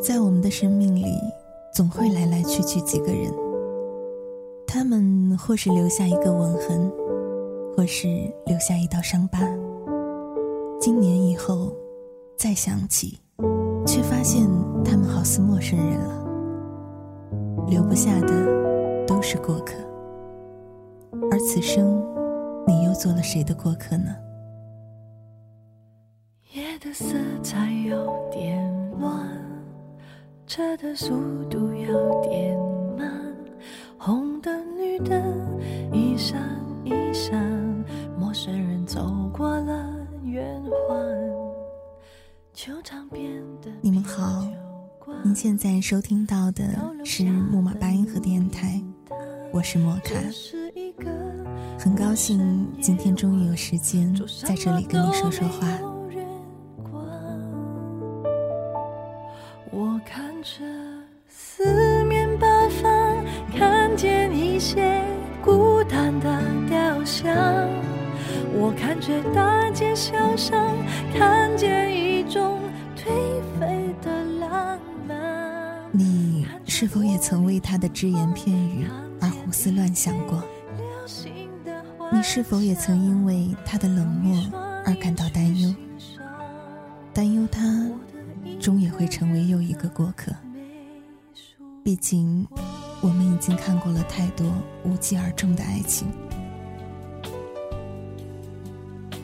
在我们的生命里，总会来来去去几个人。他们或是留下一个吻痕，或是留下一道伤疤。今年以后，再想起，却发现他们好似陌生人了。留不下的，都是过客。而此生，你又做了谁的过客呢？夜的色彩有点乱，车的速度有点慢，红灯绿灯一闪一闪，陌生人走过了圆环，球场边的你们好，您现在收听到的是木马八音盒电台，我是莫卡。很高兴今天终于有时间在这里跟你说说话。是否也曾为他的只言片语而胡思乱想过？你是否也曾因为他的冷漠而感到担忧？担忧他终也会成为又一个过客。毕竟，我们已经看过了太多无疾而终的爱情。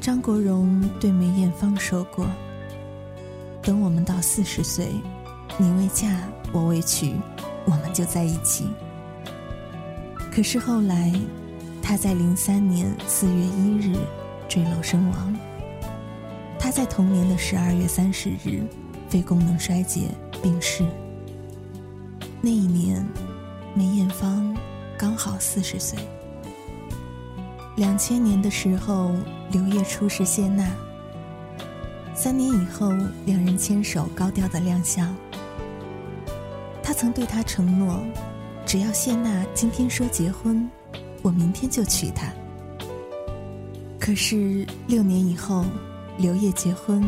张国荣对梅艳芳说过：“等我们到四十岁，你未嫁，我未娶，我们就在一起。”可是后来。他在零三年四月一日坠楼身亡。他在同年的十二月三十日肺功能衰竭病逝。那一年，梅艳芳刚好四十岁。两千年的时候，刘烨初识谢娜。三年以后，两人牵手高调的亮相。曾对他承诺，只要谢娜今天说结婚。我明天就娶她。可是六年以后，刘烨结婚，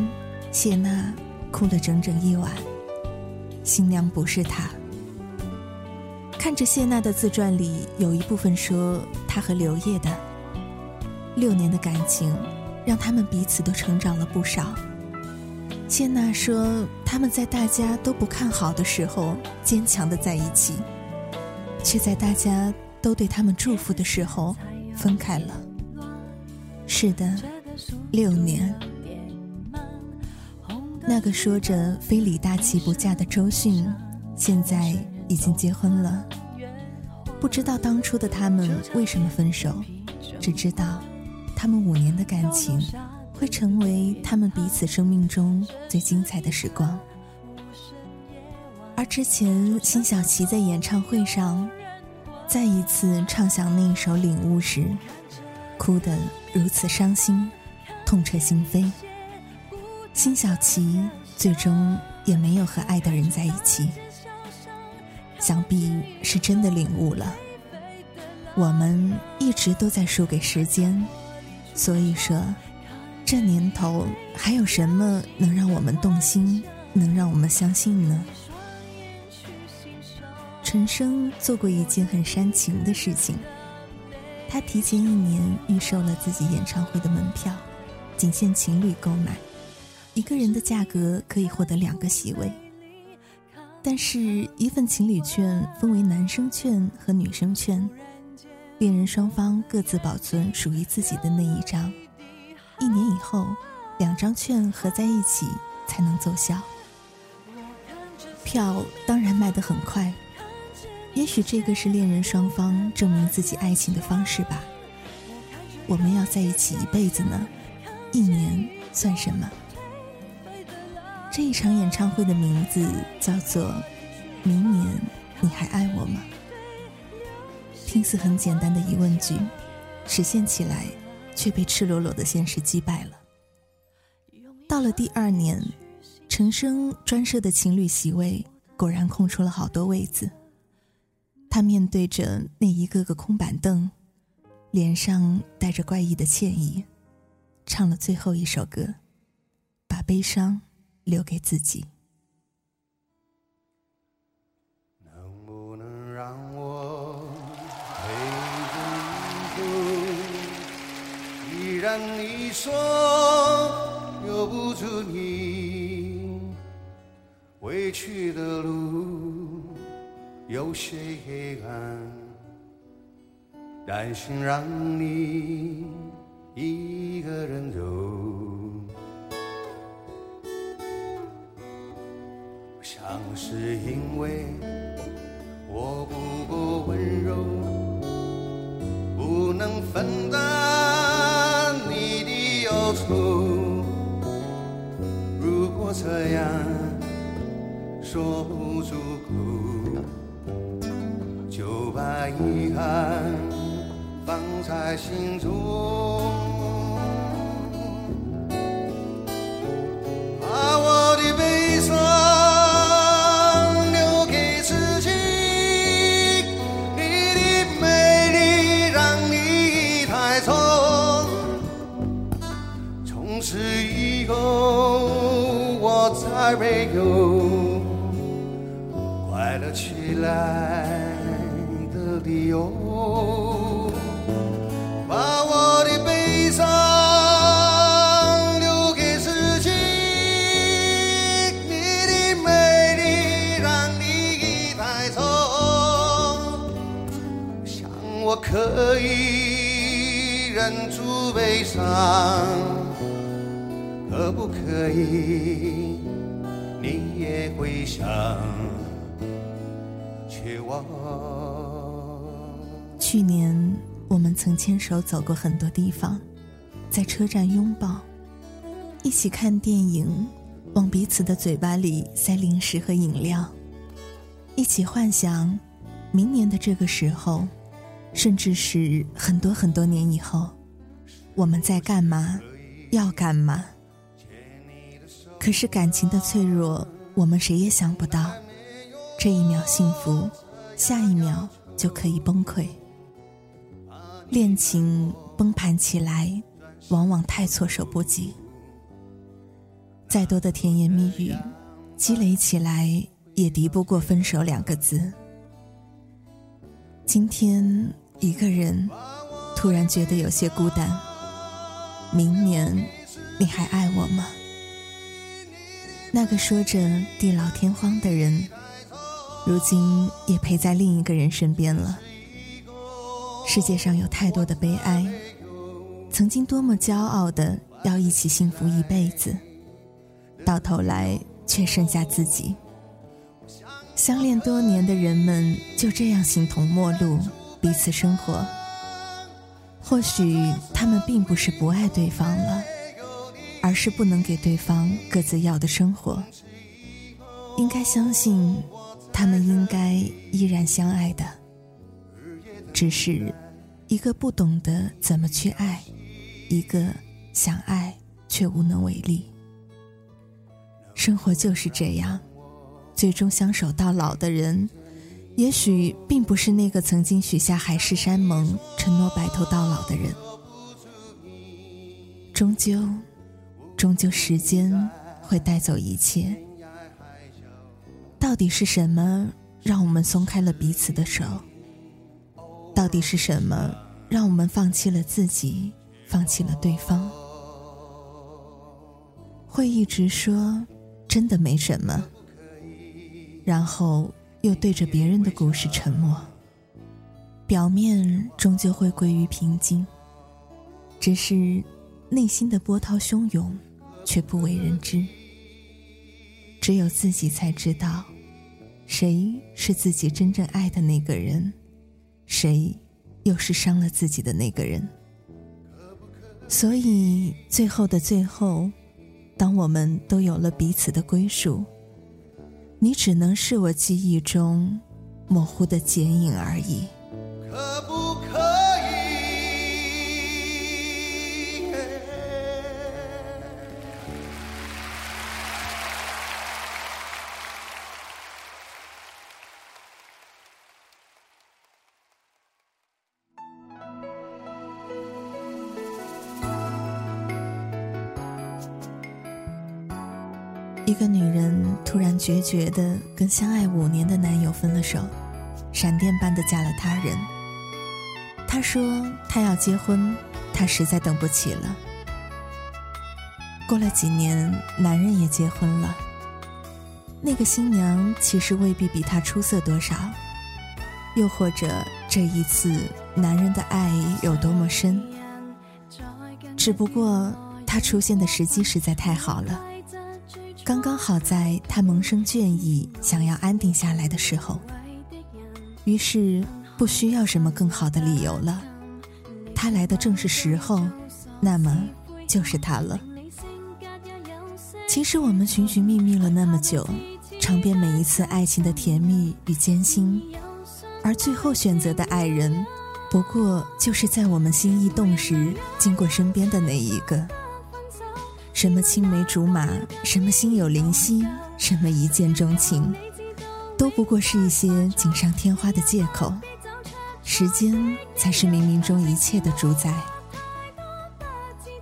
谢娜哭了整整一晚。新娘不是她。看着谢娜的自传里有一部分说她和刘烨的六年的感情，让他们彼此都成长了不少。谢娜说他们在大家都不看好的时候坚强的在一起，却在大家。都对他们祝福的时候，分开了。是的，六年。那个说着非李大齐不嫁的周迅，现在已经结婚了。不知道当初的他们为什么分手，只知道他们五年的感情会成为他们彼此生命中最精彩的时光。而之前辛晓琪在演唱会上。再一次唱响那一首《领悟》时，哭得如此伤心，痛彻心扉。辛晓琪最终也没有和爱的人在一起，想必是真的领悟了。我们一直都在输给时间，所以说，这年头还有什么能让我们动心，能让我们相信呢？陈升做过一件很煽情的事情，他提前一年预售了自己演唱会的门票，仅限情侣购买，一个人的价格可以获得两个席位。但是，一份情侣券分为男生券和女生券，恋人双方各自保存属于自己的那一张，一年以后，两张券合在一起才能奏效。票当然卖得很快。也许这个是恋人双方证明自己爱情的方式吧。我们要在一起一辈子呢，一年算什么？这一场演唱会的名字叫做《明年你还爱我吗》。听似很简单的疑问句，实现起来却被赤裸裸的现实击败了。到了第二年，陈升专设的情侣席位果然空出了好多位子。他面对着那一个个空板凳，脸上带着怪异的歉意，唱了最后一首歌，把悲伤留给自己。然你说留不住你，回去的路有些黑暗，担心让你一个人走。想是因为我不够温柔，不能分担这样说不出口，就把遗憾放在心中。没有快乐起来的理由。把我的悲伤留给自己，你的美丽让你带走。想我可以忍住悲伤，可不可以也会想，却忘。去年我们曾牵手走过很多地方，在车站拥抱，一起看电影，往彼此的嘴巴里塞零食和饮料，一起幻想明年的这个时候，甚至是很多很多年以后，我们在干嘛，要干嘛。可是感情的脆弱，我们谁也想不到，这一秒幸福，下一秒就可以崩溃。恋情崩盘起来，往往太措手不及。再多的甜言蜜语，积累起来也敌不过分手两个字。今天一个人，突然觉得有些孤单。明年，你还爱我吗？那个说着地老天荒的人，如今也陪在另一个人身边了。世界上有太多的悲哀，曾经多么骄傲的要一起幸福一辈子，到头来却剩下自己。相恋多年的人们就这样形同陌路，彼此生活。或许他们并不是不爱对方了，而是不能给对方各自要的生活。应该相信，他们应该依然相爱的。只是，一个不懂得怎么去爱，一个想爱却无能为力。生活就是这样，最终相守到老的人，也许并不是那个曾经许下海誓山盟、承诺白头到老的人。终究，终究，时间会带走一切。到底是什么让我们松开了彼此的手？到底是什么让我们放弃了自己，放弃了对方？会一直说真的没什么，然后又对着别人的故事沉默。表面终究会归于平静，只是内心的波涛汹涌，却不为人知。只有自己才知道，谁是自己真正爱的那个人。谁又是伤了自己的那个人？所以最后的最后，当我们都有了彼此的归属，你只能是我记忆中模糊的剪影而已。一个女人突然决绝地跟相爱五年的男友分了手，闪电般的嫁了他人。她说她要结婚，她实在等不起了。过了几年，男人也结婚了。那个新娘其实未必比他出色多少，又或者这一次男人的爱有多么深，只不过他出现的时机实在太好了，刚刚好在他萌生倦意、想要安定下来的时候，于是不需要什么更好的理由了，他来的正是时候，那么就是他了。其实我们寻寻觅觅了那么久。尝遍每一次爱情的甜蜜与艰辛，而最后选择的爱人，不过就是在我们心意动时经过身边的那一个。什么青梅竹马，什么心有灵犀，什么一见钟情，都不过是一些锦上添花的借口。时间才是冥冥中一切的主宰。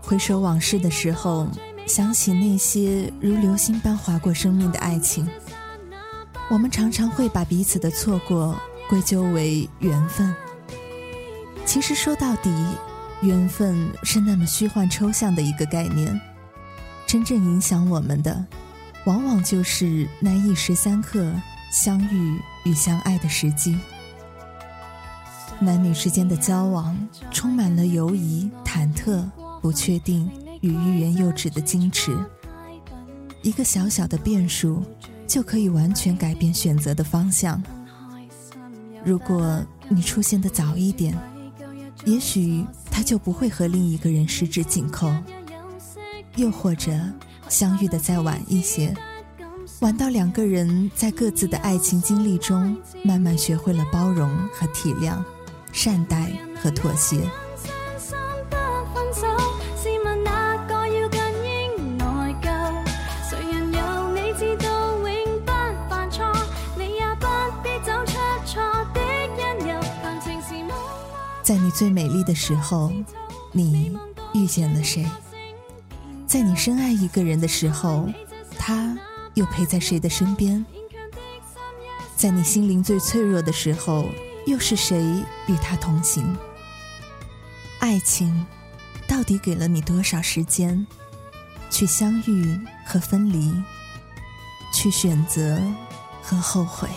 回首往事的时候，想起那些如流星般划过生命的爱情。我们常常会把彼此的错过归咎为缘分。其实说到底，缘分是那么虚幻抽象的一个概念，真正影响我们的，往往就是那一时三刻相遇与相爱的时机。男女之间的交往，充满了犹疑、忐忑、不确定与欲言又止的矜持。一个小小的变数。就可以完全改变选择的方向。如果你出现的早一点，也许他就不会和另一个人十指紧扣；又或者相遇的再晚一些，晚到两个人在各自的爱情经历中，慢慢学会了包容和体谅，善待和妥协。在你最美丽的时候，你遇见了谁？在你深爱一个人的时候，他又陪在谁的身边？在你心灵最脆弱的时候，又是谁与他同行？爱情到底给了你多少时间，去相遇和分离，去选择和后悔？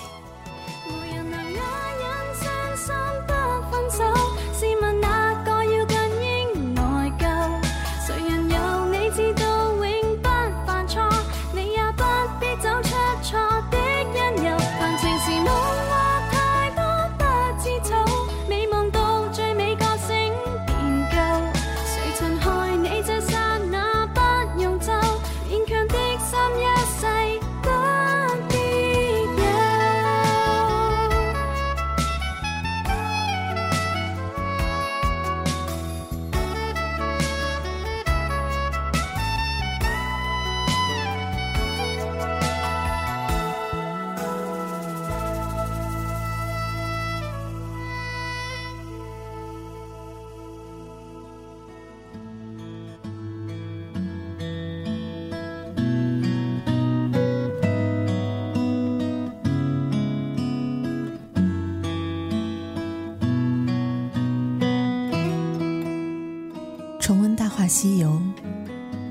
《西游》，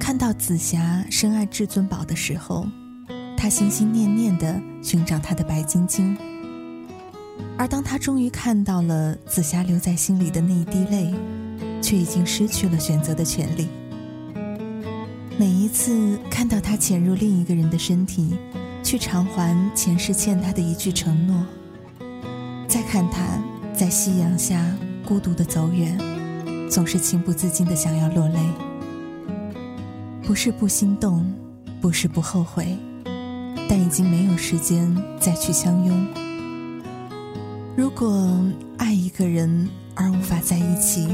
看到紫霞深爱至尊宝的时候，他心心念念的寻找他的白晶晶。而当他终于看到了紫霞留在心里的那一滴泪，却已经失去了选择的权利。每一次看到他潜入另一个人的身体，去偿还前世欠他的一句承诺，再看他在夕阳下孤独的走远。总是情不自禁的想要落泪，不是不心动，不是不后悔，但已经没有时间再去相拥。如果爱一个人而无法在一起，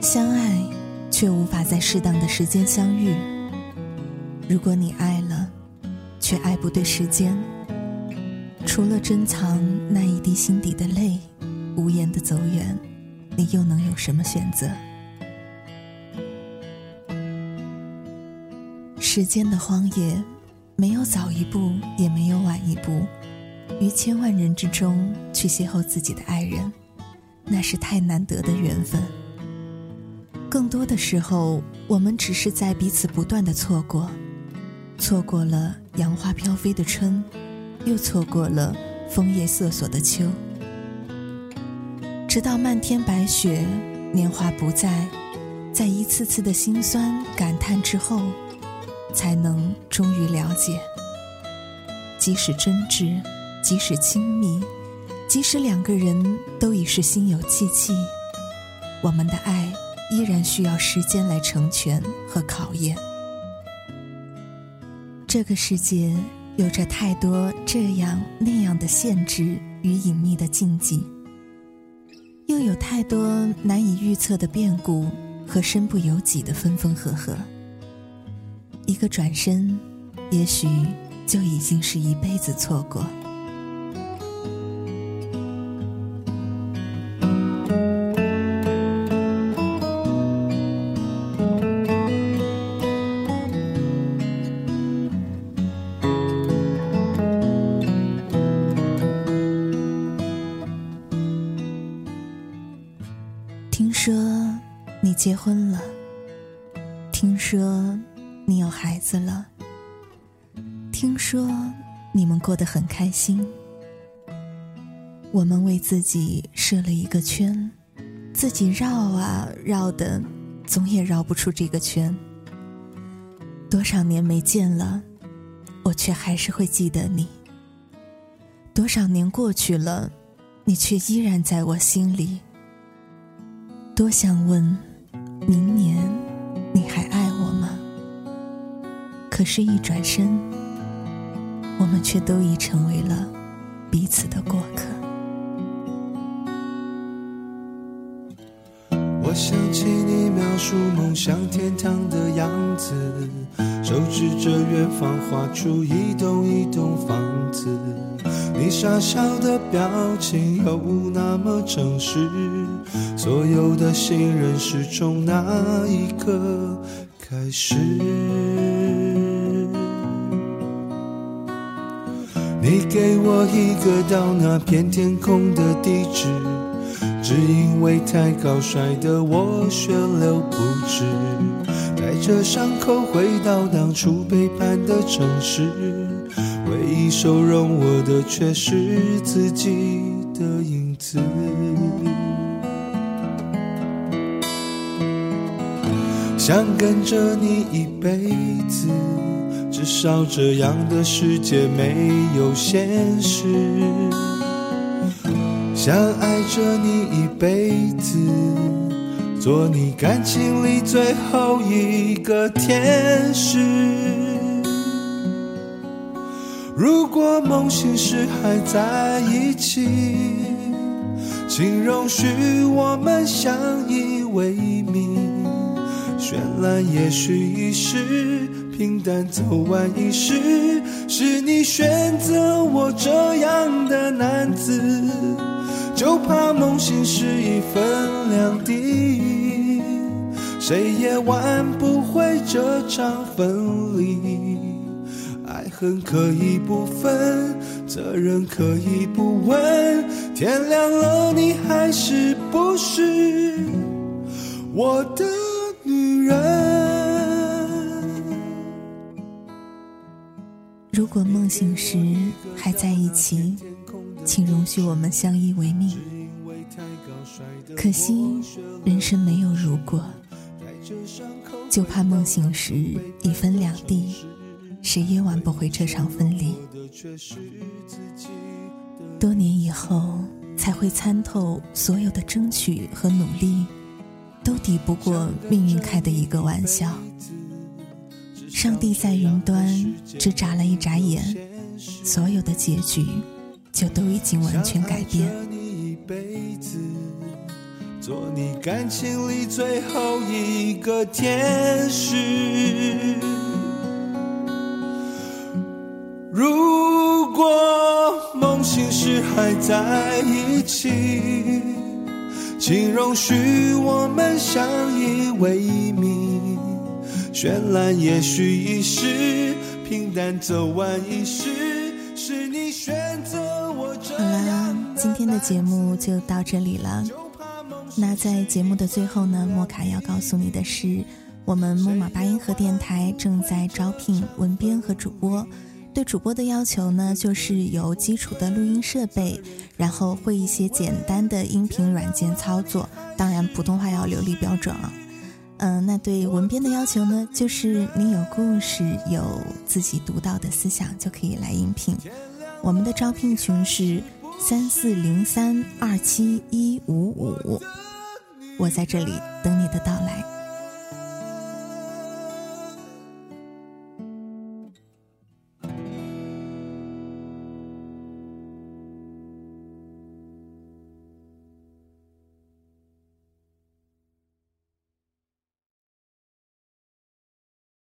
相爱却无法在适当的时间相遇。如果你爱了，却爱不对时间，除了珍藏那一滴心底的泪，无言的走远。你又能有什么选择？时间的荒野，没有早一步，也没有晚一步，于千万人之中去邂逅自己的爱人，那是太难得的缘分。更多的时候，我们只是在彼此不断的错过，错过了杨花飘飞的春，又错过了枫叶瑟索的秋。直到漫天白雪，年华不在，在一次次的心酸感叹之后，才能终于了解，即使真挚，即使亲密，即使两个人都已是心有戚戚，我们的爱依然需要时间来成全和考验。这个世界有着太多这样那样的限制与隐秘的禁忌。又有太多难以预测的变故和身不由己的分分合合，一个转身，也许就已经是一辈子错过。听说你结婚了，听说你有孩子了，听说你们过得很开心。我们为自己设了一个圈，自己绕啊绕的，总也绕不出这个圈。多少年没见了，我却还是会记得你。多少年过去了，你却依然在我心里。多想问。明年，你还爱我吗？可是，一转身，我们却都已成为了彼此的过客。我想起你描述梦想天堂的样子，手指着远方画出一栋一栋房子，你傻笑的表情又那么诚实。所有的信任是从那一刻开始。你给我一个到那片天空的地址，只因为太高摔得我血流不止。带着伤口回到当初背叛的城市，唯一收容我的却是自己的影子。想跟着你一辈子，至少这样的世界没有现实。想爱着你一辈子，做你感情里最后一个天使。如果梦醒时还在一起，请容许我们相依为命。绚烂也许一时，平淡走完一世。是你选择我这样的男子，就怕梦醒时已分两地，谁也挽不回这场分离。爱恨可以不分，责任可以不问，天亮了你还是不是我的？如果梦醒时还在一起，请容许我们相依为命。可惜人生没有如果，就怕梦醒时已分两地，谁也挽不回这场分离。多年以后才会参透，所有的争取和努力。都抵不过命运开的一个玩笑。上帝在云端只眨了一眨眼，所有的结局就都已经完全改变。做你感情里最后一个天使。如果梦醒时还在一起。请容许我们相依为命，绚烂也许一时，平淡走完一世。是你选择我这好了，今天的节目就到这里了。那在节目的最后呢，莫卡要告诉你的是，我们木马八音盒电台正在招聘文编和主播。对主播的要求呢，就是有基础的录音设备，然后会一些简单的音频软件操作，当然普通话要流利标准啊。嗯，那对文编的要求呢，就是你有故事，有自己独到的思想，就可以来应聘。我们的招聘群是三四零三二七一五五，我在这里等你的到来。